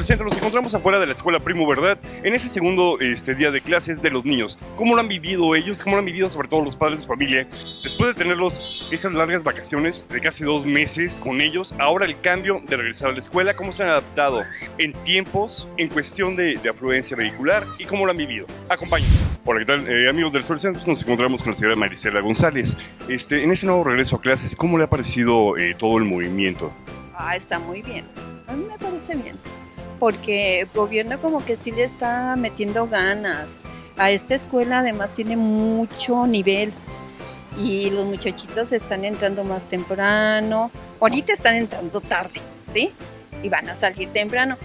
Centro, nos encontramos afuera de la escuela Primo Verdad, en ese segundo este, día de clases de los niños. ¿Cómo lo han vivido ellos? ¿Cómo lo han vivido sobre todo los padres de familia? Después de tenerlos esas largas vacaciones de casi dos meses con ellos, ahora el cambio de regresar a la escuela, ¿cómo se han adaptado en tiempos, en cuestión de, de afluencia vehicular y cómo lo han vivido? Acompáñenme. Hola, ¿qué tal? Eh, amigos del Sol Centro, nos encontramos con la señora Marisela González. Este, en ese nuevo regreso a clases, ¿cómo le ha parecido eh, todo el movimiento? Ah, está muy bien. A mí me parece bien. Porque el gobierno como que sí le está metiendo ganas. A esta escuela además tiene mucho nivel. Y los muchachitos están entrando más temprano. Ahorita están entrando tarde, ¿sí? Y van a salir temprano.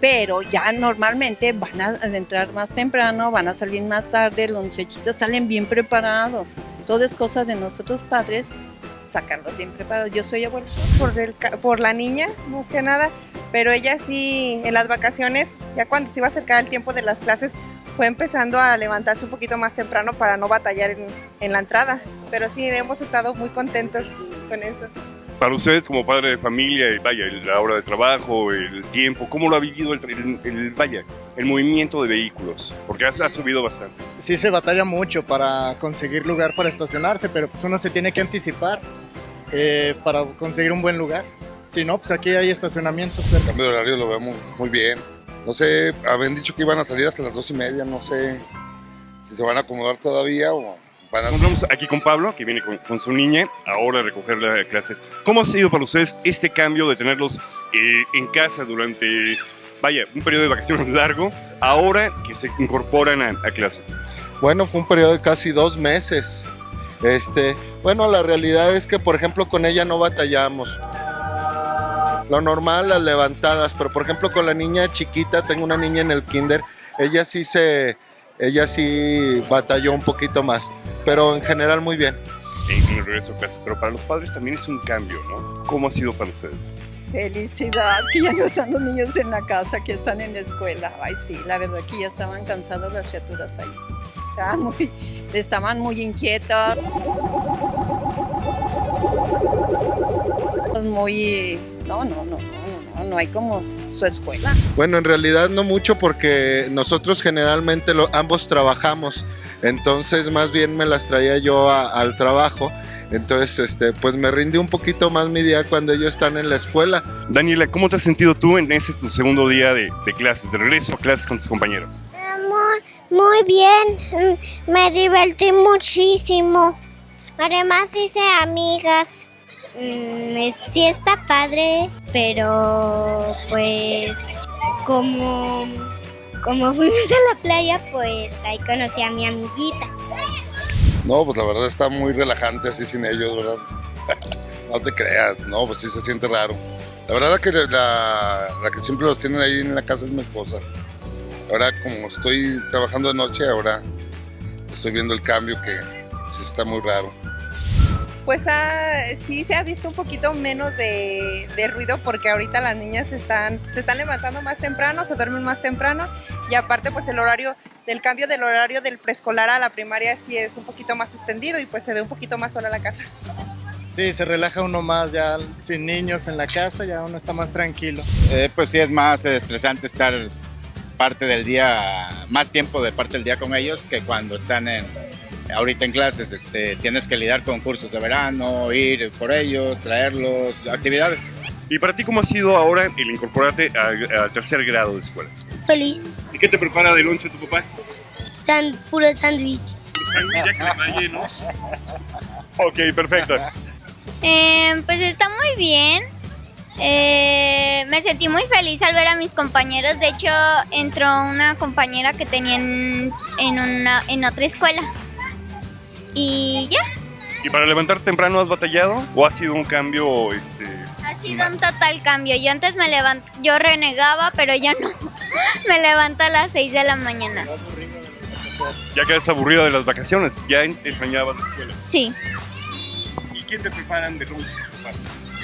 Pero ya normalmente van a entrar más temprano, van a salir más tarde. Los muchachitos salen bien preparados. Todo es cosa de nosotros padres sacarlos bien preparados. Yo soy abuelo. por, por la niña, más que nada, pero ella sí, en las vacaciones, ya cuando se iba a acercar el tiempo de las clases, fue empezando a levantarse un poquito más temprano para no batallar en, en la entrada. Pero sí, hemos estado muy contentos con eso. Para usted como padre de familia, vaya, la hora de trabajo, el tiempo, ¿cómo lo ha vivido el, el- el- vaya, el movimiento de vehículos? Porque ha, ha subido bastante. sí se batalla mucho para conseguir lugar para estacionarse, pero pues uno se tiene que anticipar eh, para conseguir un buen lugar. Si no, pues aquí hay estacionamientos cerca. cambio de horario lo vemos muy bien. No sé, habían dicho que iban a salir hasta las dos y media, no sé si se van a acomodar todavía o van a... Nos encontramos aquí con Pablo, que viene con, con su niña, ahora a recoger la clase. ¿Cómo ha sido para ustedes este cambio de tenerlos eh, en casa durante, vaya, un periodo de vacaciones largo, ahora que se incorporan a, a clases? Bueno, fue un periodo de casi dos meses. Este, bueno, la realidad es que, por ejemplo, con ella no batallamos. Lo normal, las levantadas, pero por ejemplo con la niña chiquita, tengo una niña en el kinder, ella sí se, ella sí batalló un poquito más, pero en general muy bien. En el regreso a clase. Pero para los padres también es un cambio, ¿no? ¿Cómo ha sido para ustedes? Felicidad, que ya no están los niños en la casa, que están en la escuela. Ay, sí, la verdad que ya estaban cansadas las criaturas ahí. Estaban muy, estaban muy inquietas. Muy... No, no, no, no, no, no hay como su escuela. Bueno, en realidad no mucho porque nosotros generalmente lo- ambos trabajamos, entonces más bien me las traía yo a- al trabajo. Entonces, este, pues me rinde un poquito más mi día cuando ellos están en la escuela. Daniela, ¿cómo te has sentido tú en ese tu segundo día de, de clases, de regreso a clases con tus compañeros? Muy, muy bien, mm, me divertí muchísimo. Además hice amigas. Mm, es- sí está padre, pero pues como, como fuimos a la playa, pues ahí conocí a mi amiguita. No, pues la verdad está muy relajante así sin ellos, ¿verdad? no te creas, no, pues sí se siente raro. La verdad que la, la que siempre los tienen ahí en la casa es mi esposa. Ahora como estoy trabajando de noche, ahora estoy viendo el cambio que sí está muy raro. Pues ah, sí se ha visto un poquito menos de, de ruido porque ahorita las niñas están, se están levantando más temprano, se duermen más temprano y aparte pues el horario del cambio del horario del preescolar a la primaria sí es un poquito más extendido y pues se ve un poquito más sola la casa. Sí, se relaja uno más ya sin niños en la casa, ya uno está más tranquilo. Eh, pues sí es más estresante estar parte del día, más tiempo de parte del día con ellos que cuando están en, ahorita en clases. Este, tienes que lidiar con cursos de verano, ir por ellos, traerlos, actividades. ¿Y para ti cómo ha sido ahora el incorporarte al tercer grado de escuela? Feliz. ¿Y qué te prepara de lonche tu papá? San, puro sándwich. Ya que le. Ok, perfecto. Eh, pues está muy bien. Eh, me sentí muy feliz al ver a mis compañeros. De hecho, entró una compañera que tenía en, en una, en otra escuela. Y ya, ¿Y para levantar temprano has batallado? ¿O ha sido un cambio, este... ha sido un total cambio. Yo antes me levant yo renegaba, pero ya no. me levanto a las 6 de la mañana. Ya quedas aburrida de las vacaciones, ya extrañabas la escuela. Sí. ¿Y qué te preparan de lonche?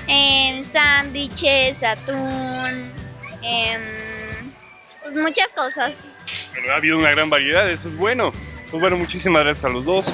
Em, sándwiches, atún, em, pues muchas cosas. Pero ha habido una gran variedad, eso es bueno. Pues bueno, muchísimas gracias a los dos.